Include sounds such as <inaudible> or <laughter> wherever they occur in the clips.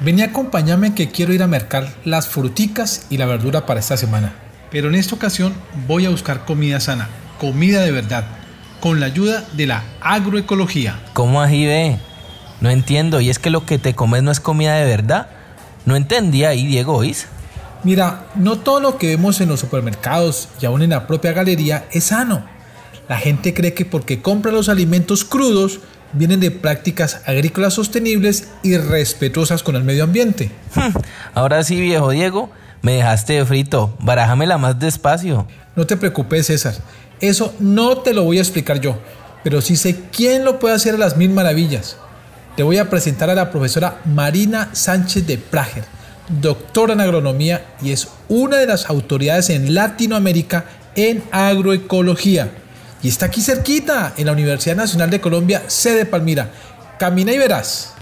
vení a acompañarme que quiero ir a mercar las fruticas y la verdura para esta semana. Pero en esta ocasión voy a buscar comida sana, comida de verdad, con la ayuda de la agroecología. ¿Cómo así ve? No entiendo, ¿y es que lo que te comes no es comida de verdad? No entendía ahí, Diego, ¿oís? Mira, no todo lo que vemos en los supermercados y aún en la propia galería es sano. La gente cree que porque compra los alimentos crudos, vienen de prácticas agrícolas sostenibles y respetuosas con el medio ambiente. Ahora sí, viejo Diego, me dejaste de frito. Barájamela más despacio. No te preocupes, César. Eso no te lo voy a explicar yo, pero sí sé quién lo puede hacer a las mil maravillas. Te voy a presentar a la profesora Marina Sánchez de Prager, doctora en agronomía y es una de las autoridades en Latinoamérica en agroecología y está aquí cerquita, en la Universidad Nacional de Colombia, sede Palmira. Camina y verás.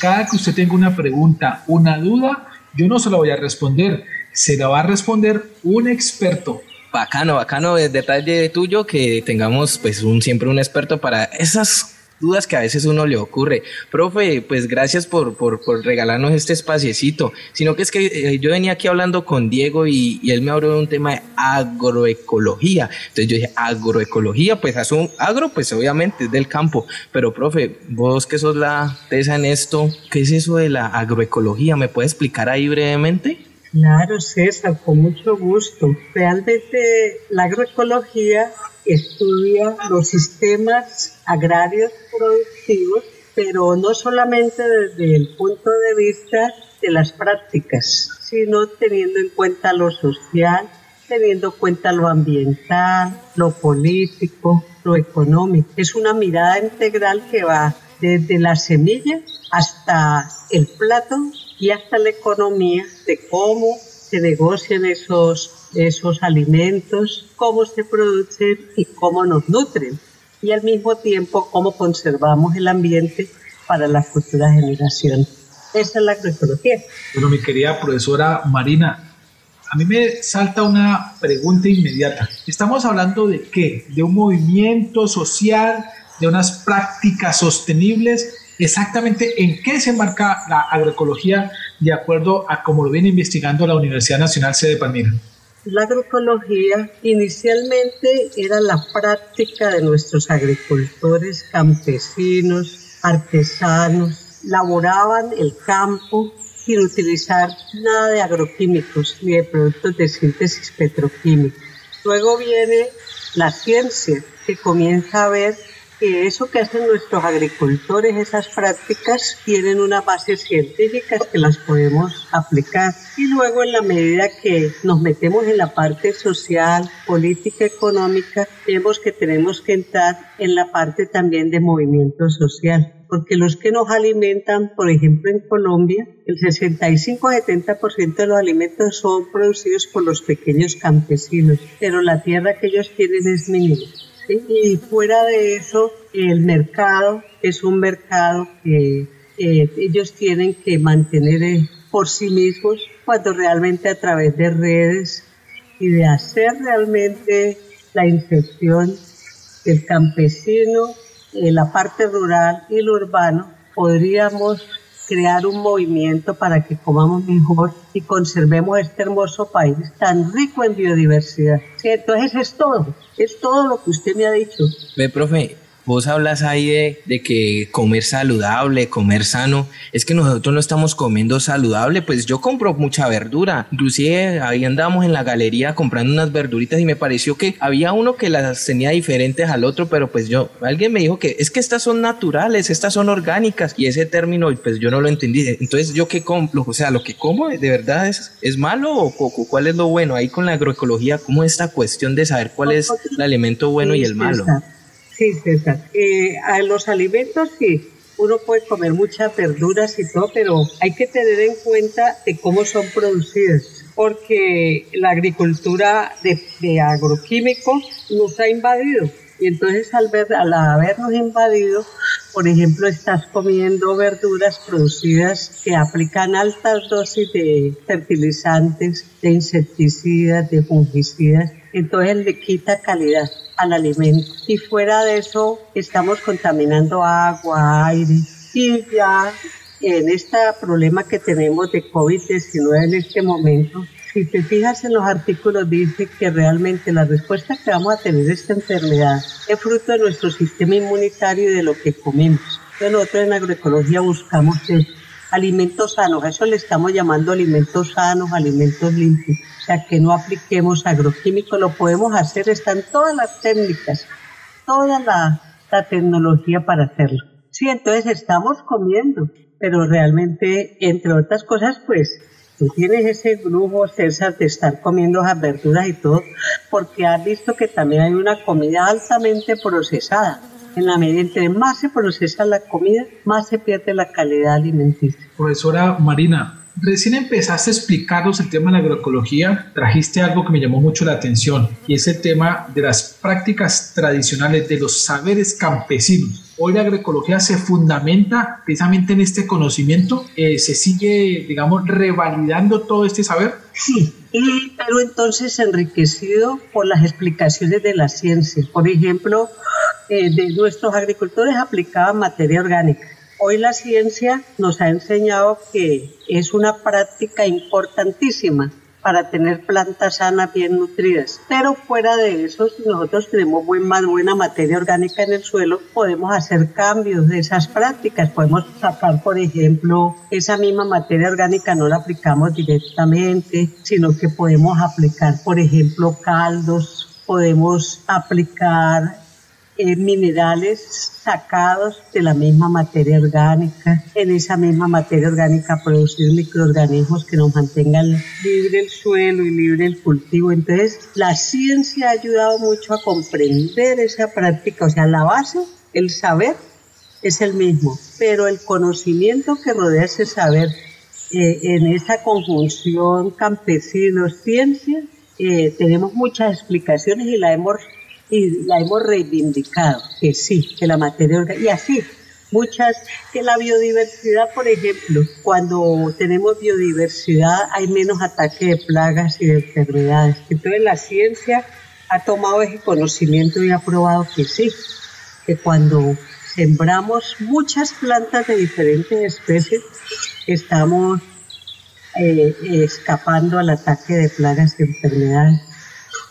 Cada que usted tenga una pregunta, una duda, yo no se la voy a responder, se la va a responder un experto. Bacano, bacano, es detalle tuyo que tengamos pues un, siempre un experto para esas dudas que a veces uno le ocurre. Profe, pues gracias por, por, por regalarnos este espaciecito, sino que es que eh, yo venía aquí hablando con Diego y, él me habló de un tema de agroecología. Entonces yo dije, agroecología, pues un agro, pues obviamente es del campo, pero profe, vos que sos la tesa en esto, ¿qué es eso de la agroecología? ¿Me puede explicar ahí brevemente? Claro, César, con mucho gusto. Realmente la agroecología estudia los sistemas agrarios productivos, pero no solamente desde el punto de vista de las prácticas, sino teniendo en cuenta lo social, teniendo en cuenta lo ambiental, lo político, lo económico. Es una mirada integral que va desde la semilla hasta el plato y hasta la economía de cómo se negocian esos esos alimentos, cómo se producen y cómo nos nutren. Y al mismo tiempo cómo conservamos el ambiente para la futura generación. Esa es la agroecología. Bueno, mi querida profesora Marina, a mí me salta una pregunta inmediata. ¿Estamos hablando de qué? ¿De un movimiento social? ¿De unas prácticas sostenibles? Exactamente en qué se enmarca la agroecología de acuerdo a cómo lo viene investigando la Universidad Nacional Sede Palmira. La agroecología inicialmente era la práctica de nuestros agricultores, campesinos, artesanos, laboraban el campo sin utilizar nada de agroquímicos ni de productos de síntesis petroquímica. Luego viene la ciencia que comienza a ver que eso que hacen nuestros agricultores, esas prácticas, tienen una base científica que las podemos aplicar. Y luego en la medida que nos metemos en la parte social, política, económica, vemos que tenemos que entrar en la parte también de movimiento social porque los que nos alimentan, por ejemplo en Colombia, el 65-70% de los alimentos son producidos por los pequeños campesinos, pero la tierra que ellos tienen es mínima. Y fuera de eso, el mercado es un mercado que ellos tienen que mantener eh, por sí mismos cuando realmente a través de redes y de hacer realmente la inserción del campesino, en la parte rural y lo urbano, podríamos crear un movimiento para que comamos mejor y conservemos este hermoso país tan rico en biodiversidad. Entonces es todo, es todo lo que usted me ha dicho. Ve, profe, Vos hablas ahí de, que comer saludable, comer sano, es que nosotros no estamos comiendo saludable, pues yo compro mucha verdura, inclusive ahí andábamos en la galería comprando unas verduritas y me pareció que había uno que las tenía diferentes al otro, pero pues yo, alguien me dijo que es que estas son naturales, estas son orgánicas y ese término pues yo no lo entendí, entonces yo qué compro, o sea, lo que como de verdad es, es malo o, cuál es lo bueno ahí con la agroecología, cómo es esta cuestión de saber cuál es el alimento bueno y el malo. Sí, César. Eh, a los alimentos sí, uno puede comer muchas verduras y todo, pero hay que tener en cuenta de cómo son producidas, porque la agricultura de, de agroquímicos nos ha invadido. Y entonces al, ver, al habernos invadido, por ejemplo, estás comiendo verduras producidas que aplican altas dosis de fertilizantes, de insecticidas, de fungicidas, entonces le quita calidad al alimento. Y fuera de eso, estamos contaminando agua, aire. Y ya en este problema que tenemos de COVID-19 en este momento, si te fijas en los artículos, dice que realmente la respuesta que vamos a tener a esta enfermedad es fruto de nuestro sistema inmunitario y de lo que comemos. Entonces nosotros en agroecología buscamos alimentos sanos, a eso le estamos llamando alimentos sanos, alimentos limpios que no apliquemos agroquímicos, lo podemos hacer, están todas las técnicas, toda la, tecnología para hacerlo. Sí, entonces estamos comiendo, pero realmente, entre otras cosas, pues tú tienes ese grupo, César, de estar comiendo esas verduras y todo, porque has visto que también hay una comida altamente procesada. En la medida en que más se procesa la comida, más se pierde la calidad alimenticia. Profesora Marina, Recién empezaste a explicarnos el tema de la agroecología, trajiste algo que me llamó mucho la atención y es el tema de las prácticas tradicionales, de los saberes campesinos. Hoy la agroecología se fundamenta precisamente en este conocimiento, eh, se sigue, digamos, revalidando todo este saber. Sí, pero entonces enriquecido por las explicaciones de la ciencia. Por ejemplo, eh, de nuestros agricultores aplicaban materia orgánica Hoy la ciencia nos ha enseñado que es una práctica importantísima para tener plantas sanas bien nutridas. Pero fuera de eso, si nosotros tenemos más buena materia orgánica en el suelo, podemos hacer cambios de esas prácticas. Podemos sacar, por ejemplo, esa misma materia orgánica no la aplicamos directamente, sino que podemos aplicar, por ejemplo, caldos, podemos aplicar eh, minerales sacados de la misma materia orgánica, en esa misma materia orgánica producir microorganismos que nos mantengan libre el suelo y libre el cultivo. Entonces, la ciencia ha ayudado mucho a comprender esa práctica, o sea, la base, el saber es el mismo, pero el conocimiento que rodea ese saber eh, en esa conjunción campesinos-ciencia, eh, tenemos muchas explicaciones y la hemos y la hemos reivindicado, que sí, que la materia orgánica, y así, muchas, que la biodiversidad, por ejemplo, cuando tenemos biodiversidad hay menos ataque de plagas y de enfermedades. Entonces la ciencia ha tomado ese conocimiento y ha probado que sí, que cuando sembramos muchas plantas de diferentes especies, estamos eh, escapando al ataque de plagas y enfermedades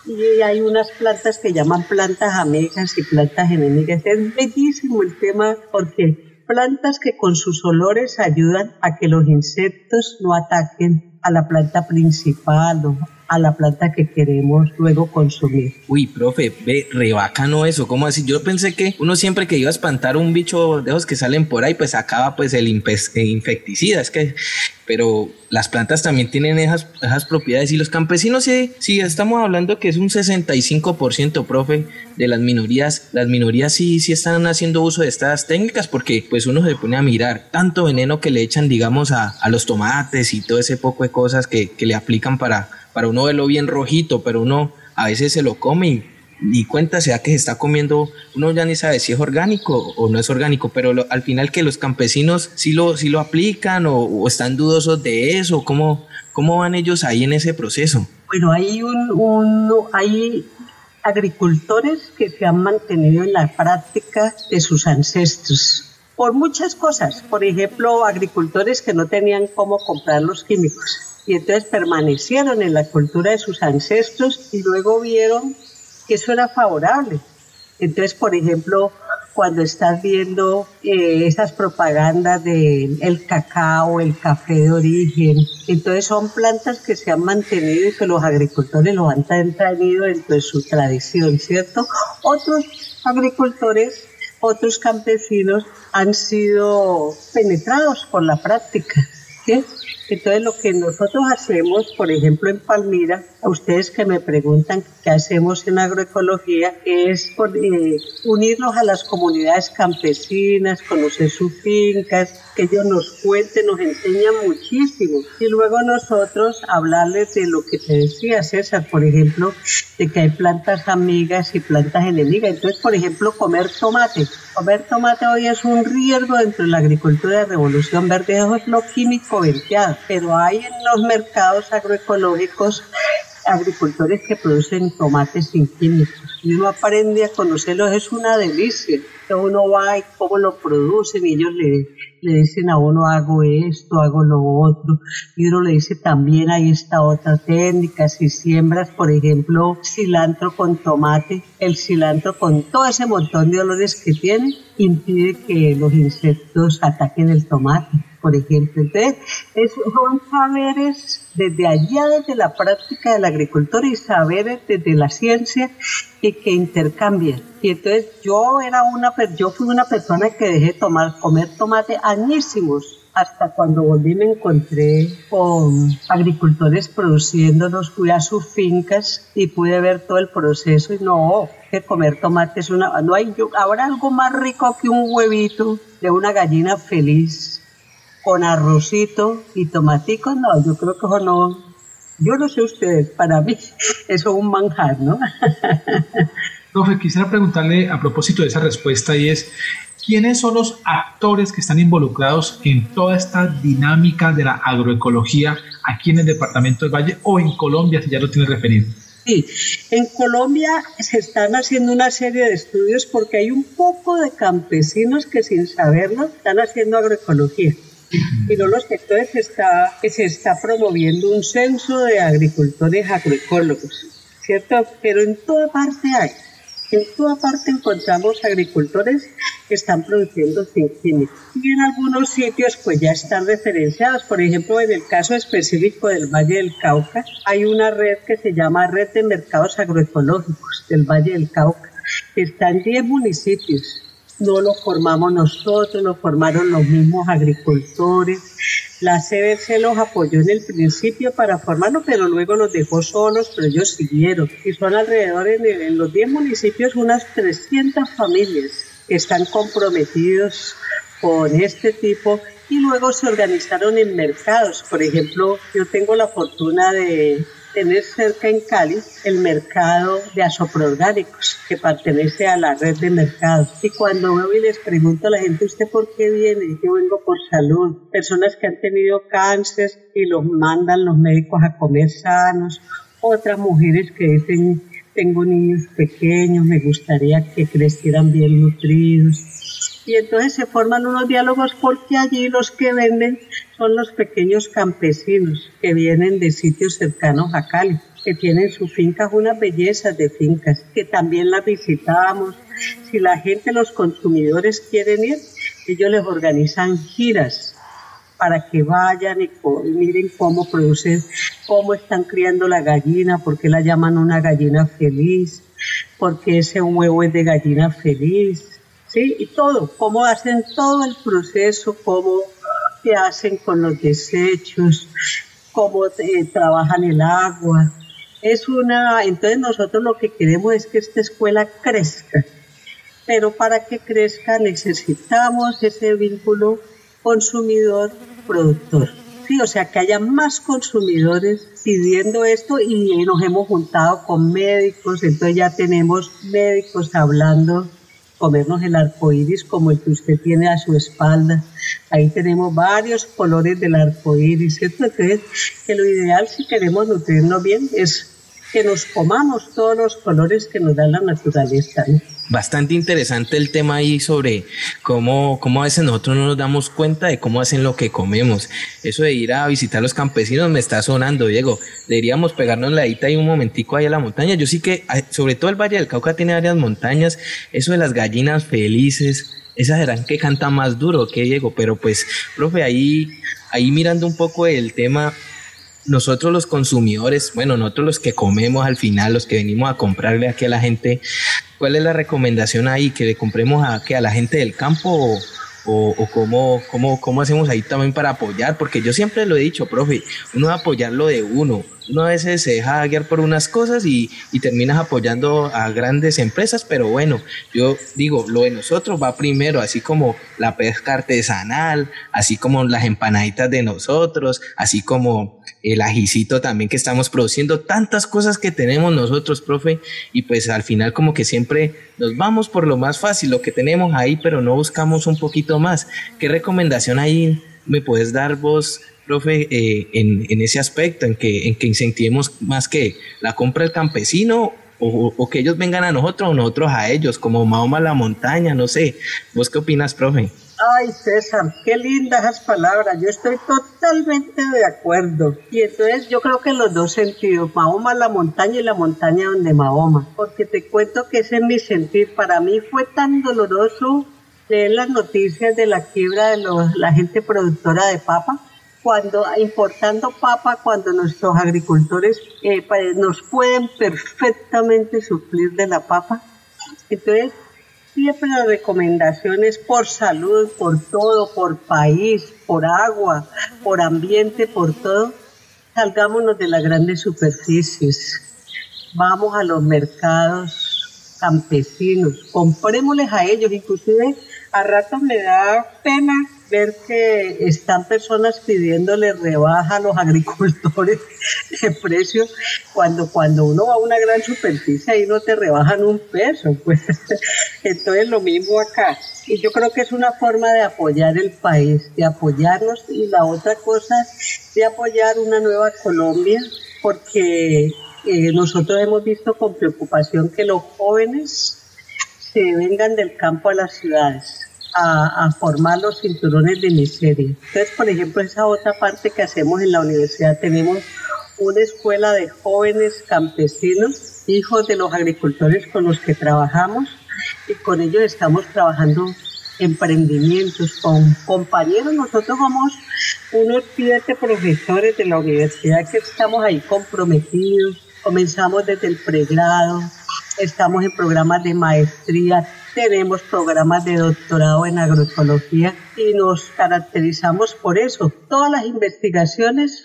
y hay unas plantas que llaman plantas amigas y plantas enemigas. Es bellísimo el tema porque plantas que con sus olores ayudan a que los insectos no ataquen a la planta principal o a la planta que queremos luego consumir. Uy, profe, ve, re bacano eso, ¿cómo así? Yo pensé que uno siempre que iba a espantar un bicho de esos que salen por ahí, pues acaba pues el infecticida, es que pero las plantas también tienen esas, esas propiedades y los campesinos sí, sí, estamos hablando que es un 65%, profe, de las minorías, las minorías sí, sí están haciendo uso de estas técnicas porque pues uno se pone a mirar tanto veneno que le echan, digamos, a, a los tomates y todo ese poco de cosas que, que le aplican para, para uno verlo bien rojito, pero uno a veces se lo come y, cuenta sea que se está comiendo, uno ya ni sabe si es orgánico o no es orgánico, pero al final que los campesinos sí lo, sí lo aplican o, están dudosos de eso, ¿cómo, ¿cómo van ellos ahí en ese proceso? Bueno, hay, un, hay agricultores que se han mantenido en la práctica de sus ancestros por muchas cosas. Por ejemplo, agricultores que no tenían cómo comprar los químicos y entonces permanecieron en la cultura de sus ancestros y luego vieron que eso era favorable. Entonces, por ejemplo, cuando estás viendo eh, esas propagandas de el cacao, el café de origen, entonces son plantas que se han mantenido y que los agricultores lo han traído dentro de su tradición, ¿cierto? Otros agricultores, otros campesinos han sido penetrados por la práctica, ¿sí? Entonces lo que nosotros hacemos, por ejemplo en Palmira, a ustedes que me preguntan qué hacemos en agroecología, es eh, unirnos a las comunidades campesinas, conocer sus fincas, que ellos nos cuenten, nos enseñan muchísimo. Y luego nosotros hablarles de lo que te decía César, por ejemplo, de que hay plantas amigas y plantas enemigas. Entonces, por ejemplo, comer tomate. Comer tomate hoy es un riesgo dentro de la agricultura de revolución verde, eso es lo químico venteado. Pero hay en los mercados agroecológicos agricultores que producen tomates sin químicos. Y uno aprende a conocerlos, es una delicia. Uno va y cómo lo producen y ellos le, le dicen a uno hago esto, hago lo otro y uno le dice también hay esta otra técnica, si siembras por ejemplo cilantro con tomate, el cilantro con todo ese montón de olores que tiene impide que los insectos ataquen el tomate por ejemplo. Entonces, son saberes desde allá, desde la práctica del agricultor y saberes desde la ciencia y que intercambian. Y entonces yo era una, yo fui una persona que dejé tomar, comer tomate añísimos hasta cuando volví me encontré con agricultores produciéndonos, fui a sus fincas y pude ver todo el proceso y no, que comer tomate es una, no hay, ahora algo más rico que un huevito de una gallina feliz con arrocito y tomatico, no, yo creo que eso no, yo no sé ustedes, para mí <laughs> eso es un manjar, ¿no? <laughs> Profe, quisiera preguntarle a propósito de esa respuesta y es, ¿quiénes son los actores que están involucrados en toda esta dinámica de la agroecología aquí en el departamento del Valle o en Colombia, si ya lo tiene referido? Sí, en Colombia se están haciendo una serie de estudios porque hay un poco de campesinos que sin saberlo están haciendo agroecología no los sectores está, que se está promoviendo un censo de agricultores agroecólogos, ¿cierto? Pero en toda parte hay. En toda parte encontramos agricultores que están produciendo sin. Y en algunos sitios pues ya están referenciados. Por ejemplo, en el caso específico del Valle del Cauca, hay una red que se llama Red de Mercados Agroecológicos del Valle del Cauca. Está en 10 municipios no lo formamos nosotros, lo formaron los mismos agricultores. La CBC los apoyó en el principio para formarlo, pero luego los dejó solos, pero ellos siguieron. Y son alrededor en, los 10 municipios unas 300 familias que están comprometidos con este tipo y luego se organizaron en mercados. Por ejemplo, yo tengo la fortuna de tener cerca en Cali el mercado de asoproorgánicos que pertenece a la red de mercados. Y cuando veo y les pregunto a la gente, ¿usted por qué viene? Yo vengo por salud. Personas que han tenido cáncer y los mandan los médicos a comer sanos. Otras mujeres que dicen, tengo niños pequeños, me gustaría que crecieran bien nutridos y entonces se forman unos diálogos porque allí los que venden son los pequeños campesinos que vienen de sitios cercanos a Cali, que tienen sus fincas, unas bellezas de fincas, que también las visitamos. Si la gente, los consumidores quieren ir, ellos les organizan giras para que vayan y, miren cómo producen, cómo están criando la gallina, por qué la llaman una gallina feliz, porque ese huevo es de gallina feliz, ¿sí? Y todo, cómo hacen todo el proceso, cómo qué hacen con los desechos, cómo eh, trabajan el agua. Es una, entonces nosotros lo que queremos es que esta escuela crezca, pero para que crezca necesitamos ese vínculo consumidor-productor. Sí, o sea, que haya más consumidores pidiendo esto y nos hemos juntado con médicos, entonces ya tenemos médicos hablando comernos el arco iris como el que usted tiene a su espalda. Ahí tenemos varios colores del arco iris. Entonces, que lo ideal si queremos nutrirnos bien es que nos comamos todos los colores que nos da la naturaleza. Bastante interesante el tema ahí sobre cómo, cómo a veces nosotros no nos damos cuenta de cómo hacen lo que comemos. Eso de ir a visitar a los campesinos me está sonando, Diego. Deberíamos pegarnos la edita ahí un momentico ahí a la montaña. Yo sí que, sobre todo el Valle del Cauca tiene varias montañas. Eso de las gallinas felices, esas serán que canta más duro que Diego. Pero pues, profe, ahí, ahí mirando un poco el tema nosotros los consumidores, bueno, nosotros los que comemos al final, los que venimos a comprarle aquí a la gente, ¿cuál es la recomendación ahí? ¿Que le compremos a, que a la gente del campo o, cómo, cómo, cómo hacemos ahí también para apoyar, porque yo siempre lo he dicho, profe, uno va a apoyar lo de uno, uno a veces se deja guiar por unas cosas y terminas apoyando a grandes empresas, pero bueno, yo digo, lo de nosotros va primero, así como la pesca artesanal, así como las empanaditas de nosotros, así como el ajicito también que estamos produciendo, tantas cosas que tenemos nosotros, profe, y pues al final como que siempre nos vamos por lo más fácil, lo que tenemos ahí, pero no buscamos un poquito más. ¿Qué recomendación ahí me puedes dar vos, profe, eh, en, en, ese aspecto, en que, en que incentivemos más que la compra del campesino o, o, que ellos vengan a nosotros o nosotros a ellos, como Mahoma la montaña, no sé. ¿Vos qué opinas, profe? Ay, César, qué lindas palabras. Yo estoy totalmente de acuerdo. Y entonces yo creo que en los dos sentidos, Mahoma la montaña y la montaña donde Mahoma. Porque te cuento que ese es mi sentir. Para mí fue tan doloroso leer las noticias de la quiebra de los, la gente productora de papa. Cuando importando papa, cuando nuestros agricultores eh, nos pueden perfectamente suplir de la papa. Entonces, siempre las recomendaciones por salud, por todo, por país, por agua, por ambiente, por todo. Salgámonos de las grandes superficies. Vamos a los mercados campesinos, comprémosles a ellos, inclusive a ratos me da pena ver que están personas pidiéndole rebaja a los agricultores <laughs> de precio cuando cuando uno va a una gran superficie ahí no te rebajan un peso pues. <laughs> Entonces lo mismo acá. Y yo creo que es una forma de apoyar el país de apoyarnos. Y la otra cosa de apoyar una nueva Colombia porque eh, nosotros hemos visto con preocupación que los jóvenes se vengan del campo a las ciudades a, formar los cinturones de miseria. Entonces, por ejemplo, esa otra parte que hacemos en la universidad, tenemos una escuela de jóvenes campesinos, hijos de los agricultores con los que trabajamos, y con ellos estamos trabajando emprendimientos con compañeros. Nosotros somos unos siete profesores de la universidad que estamos ahí comprometidos. Comenzamos desde el pregrado, estamos en programas de maestría, tenemos programas de doctorado en agroecología y nos caracterizamos por eso. Todas las investigaciones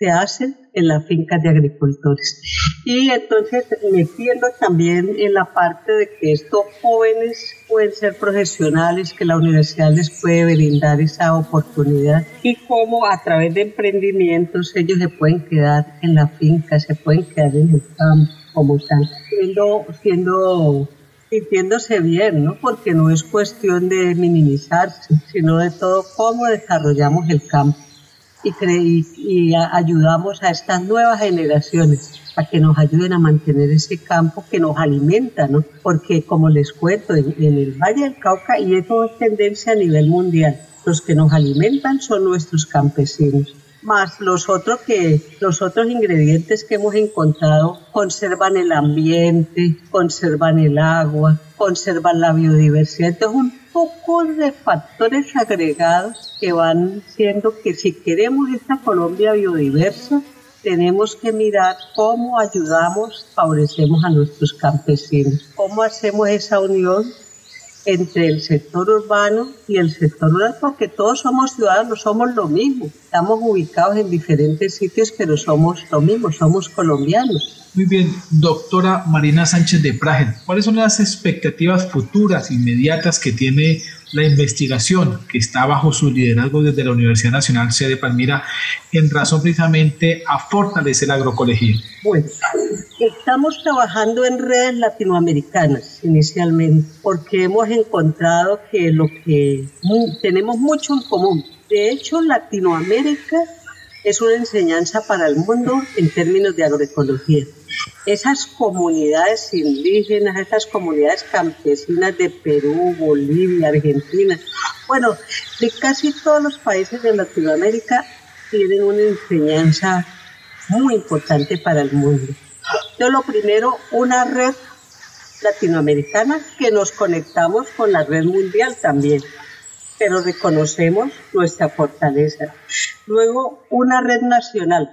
se hacen en las fincas de agricultores. Y entonces metiendo también en la parte de que estos jóvenes pueden ser profesionales, que la universidad les puede brindar esa oportunidad y cómo a través de emprendimientos ellos se pueden quedar en la finca, se pueden quedar en el campo, como están siendo, siendo sintiéndose bien, ¿no? Porque no es cuestión de minimizarse, sino de todo cómo desarrollamos el campo y, y ayudamos a estas nuevas generaciones a que nos ayuden a mantener ese campo que nos alimenta, ¿no? Porque como les cuento, en, en el Valle del Cauca, y eso es tendencia a nivel mundial, los que nos alimentan son nuestros campesinos más los otros que los otros ingredientes que hemos encontrado conservan el ambiente, conservan el agua, conservan la biodiversidad. Entonces un poco de factores agregados que van siendo que si queremos esta Colombia biodiversa, tenemos que mirar cómo ayudamos, favorecemos a nuestros campesinos, cómo hacemos esa unión entre el sector urbano y el sector rural, porque todos somos ciudadanos, somos lo mismo. Estamos ubicados en diferentes sitios, pero somos lo mismo, somos colombianos. Muy bien, doctora Marina Sánchez de Prager, ¿cuáles son las expectativas futuras, inmediatas que tiene la investigación que está bajo su liderazgo desde la Universidad Nacional Sede Palmira en razón precisamente a fortalecer la agroecología? Bueno, estamos trabajando en redes latinoamericanas inicialmente porque hemos encontrado que lo que tenemos mucho en común. De hecho, Latinoamérica es una enseñanza para el mundo en términos de agroecología. Esas comunidades indígenas, esas comunidades campesinas de Perú, Bolivia, Argentina, bueno, de casi todos los países de Latinoamérica tienen una enseñanza muy importante para el mundo. Yo lo primero, una red latinoamericana que nos conectamos con la red mundial también pero reconocemos nuestra fortaleza. Luego, una red nacional.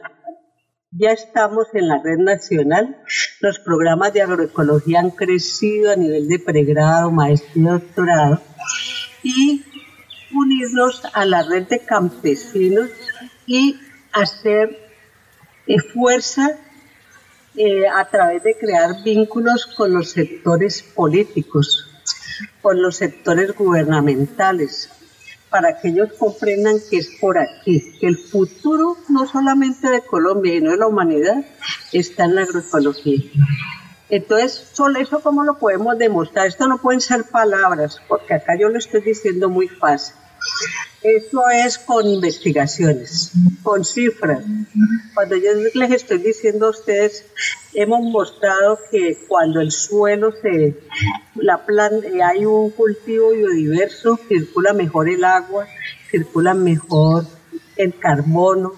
Ya estamos en la red nacional. Los programas de agroecología han crecido a nivel de pregrado, maestría doctorado. Y unirnos a la red de campesinos y hacer eh, fuerza a través de crear vínculos con los sectores políticos, con los sectores gubernamentales, para que ellos comprendan que es por aquí, que el futuro no solamente de Colombia, sino de la humanidad, está en la agroecología. Entonces, solo eso cómo lo podemos demostrar. Esto no pueden ser palabras, porque acá yo lo estoy diciendo muy fácil. Eso es con investigaciones, con cifras. Cuando yo les estoy diciendo a ustedes, hemos mostrado que cuando el suelo se, la planta, hay un cultivo biodiverso, circula mejor el agua, circula mejor el carbono,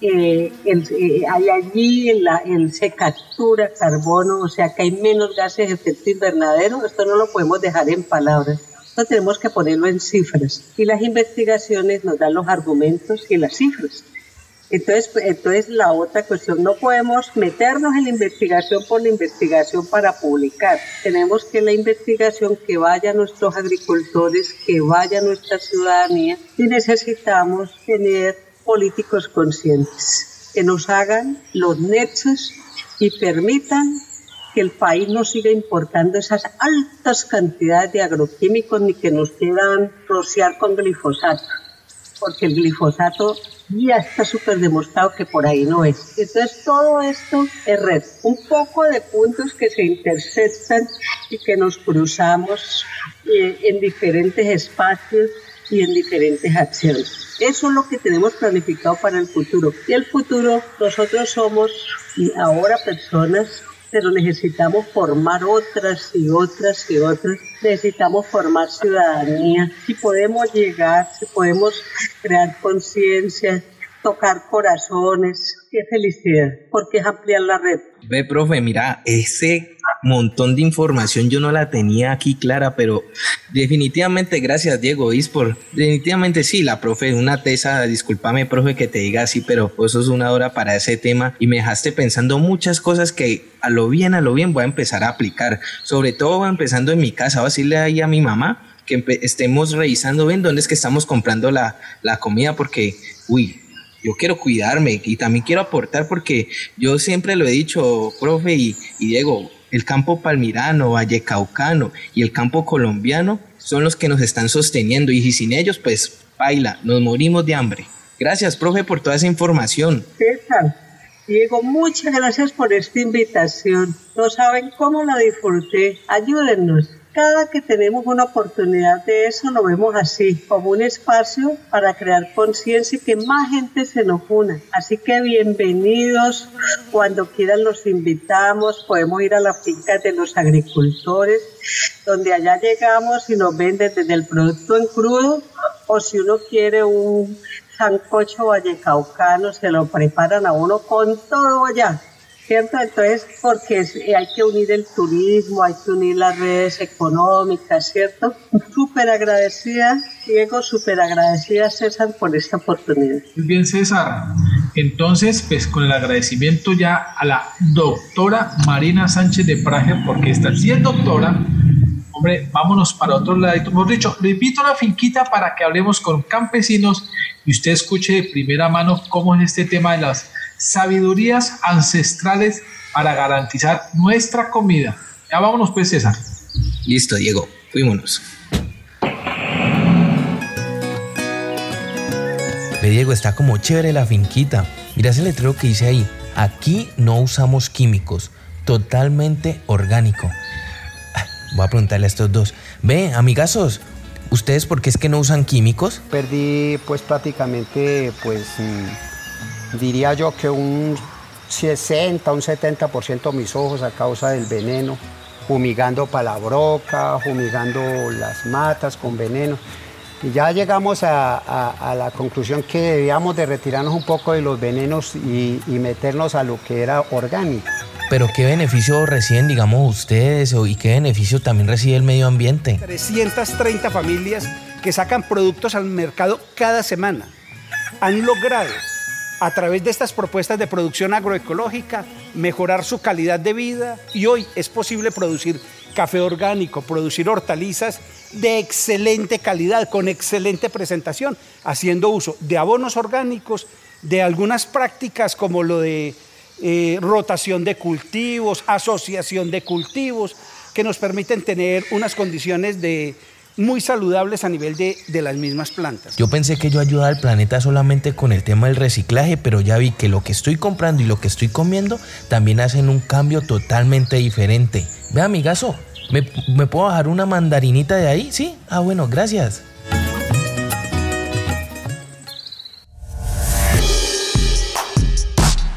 eh, eh, hay allí el, se captura carbono, o sea que hay menos gases de efecto invernadero, esto no lo podemos dejar en palabras, tenemos que ponerlo en cifras y las investigaciones nos dan los argumentos y las cifras. Entonces, entonces la otra cuestión, no podemos meternos en la investigación por la investigación para publicar. Tenemos que la investigación que vaya a nuestros agricultores, que vaya a nuestra ciudadanía y necesitamos tener políticos conscientes que nos hagan los nexos y permitan que el país no siga importando esas altas cantidades de agroquímicos ni que nos quieran rociar con glifosato, porque el glifosato ya está súper demostrado que por ahí no es. Entonces todo esto es red, un poco de puntos que se intersectan y que nos cruzamos eh, en diferentes espacios y en diferentes acciones. Eso es lo que tenemos planificado para el futuro. Y el futuro, nosotros somos ahora personas, pero necesitamos formar otras y otras y otras. Necesitamos formar ciudadanía. Si podemos llegar, si podemos crear conciencia, tocar corazones, qué felicidad, porque es ampliar la red. Ve, profe, mira, ese montón de información yo no la tenía aquí clara, pero definitivamente gracias Diego por definitivamente sí, la profe, una tesa, discúlpame profe que te diga así, pero eso es una hora para ese tema y me dejaste pensando muchas cosas que a lo bien, a lo bien voy a empezar a aplicar, sobre todo empezando en mi casa, voy a decirle ahí a mi mamá que estemos revisando bien dónde es que estamos comprando la, la comida porque, uy, yo quiero cuidarme y también quiero aportar porque yo siempre lo he dicho, profe y, Diego, el campo palmirano, vallecaucano y el campo colombiano son los que nos están sosteniendo y sin ellos, pues, baila, nos morimos de hambre. Gracias, profe, por toda esa información. César, Diego, muchas gracias por esta invitación. No saben cómo la disfruté. Ayúdennos cada que tenemos una oportunidad de eso lo vemos así, como un espacio para crear conciencia y que más gente se nos una. Así que bienvenidos, cuando quieran los invitamos, podemos ir a la finca de los agricultores, donde allá llegamos y nos venden desde el producto en crudo o si uno quiere un sancocho vallecaucano, se lo preparan a uno con todo allá ¿cierto? Entonces, porque hay que unir el turismo, hay que unir las redes económicas, ¿cierto? Súper agradecida, Diego, súper agradecida, César, por esta oportunidad. Muy bien, César. Entonces, pues con el agradecimiento ya a la doctora Marina Sánchez de Praje, porque está sí es doctora, hombre, vámonos para otro lado. Hemos dicho, le invito a la finquita para que hablemos con campesinos y usted escuche de primera mano cómo es este tema de las sabidurías ancestrales para garantizar nuestra comida. Ya vámonos pues, César. Listo, Diego, fuímonos. Ve, Diego, está como chévere la finquita. Mira ese letrero que dice ahí. Aquí no usamos químicos, totalmente orgánico. Voy a preguntarle a estos dos. Ve, amigazos, ¿ustedes por qué es que no usan químicos? Perdí pues prácticamente pues mm, diría yo que un 60, un 70% de mis ojos a causa del veneno, fumigando palabroca, fumigando las matas con veneno. Y ya llegamos a, la conclusión que debíamos de retirarnos un poco de los venenos y, y, meternos a lo que era orgánico. Pero ¿qué beneficio reciben, digamos, ustedes y qué beneficio también recibe el medio ambiente? 330 familias que sacan productos al mercado cada semana han logrado a través de estas propuestas de producción agroecológica, mejorar su calidad de vida y hoy es posible producir café orgánico, producir hortalizas de excelente calidad, con excelente presentación, haciendo uso de abonos orgánicos, de algunas prácticas como lo de eh, rotación de cultivos, asociación de cultivos, que nos permiten tener unas condiciones de muy saludables a nivel de, de, las mismas plantas. Yo pensé que yo ayudaba al planeta solamente con el tema del reciclaje, pero ya vi que lo que estoy comprando y lo que estoy comiendo también hacen un cambio totalmente diferente. Ve, amigazo, ¿me, ¿me puedo bajar una mandarinita de ahí? Sí. Ah, bueno, gracias.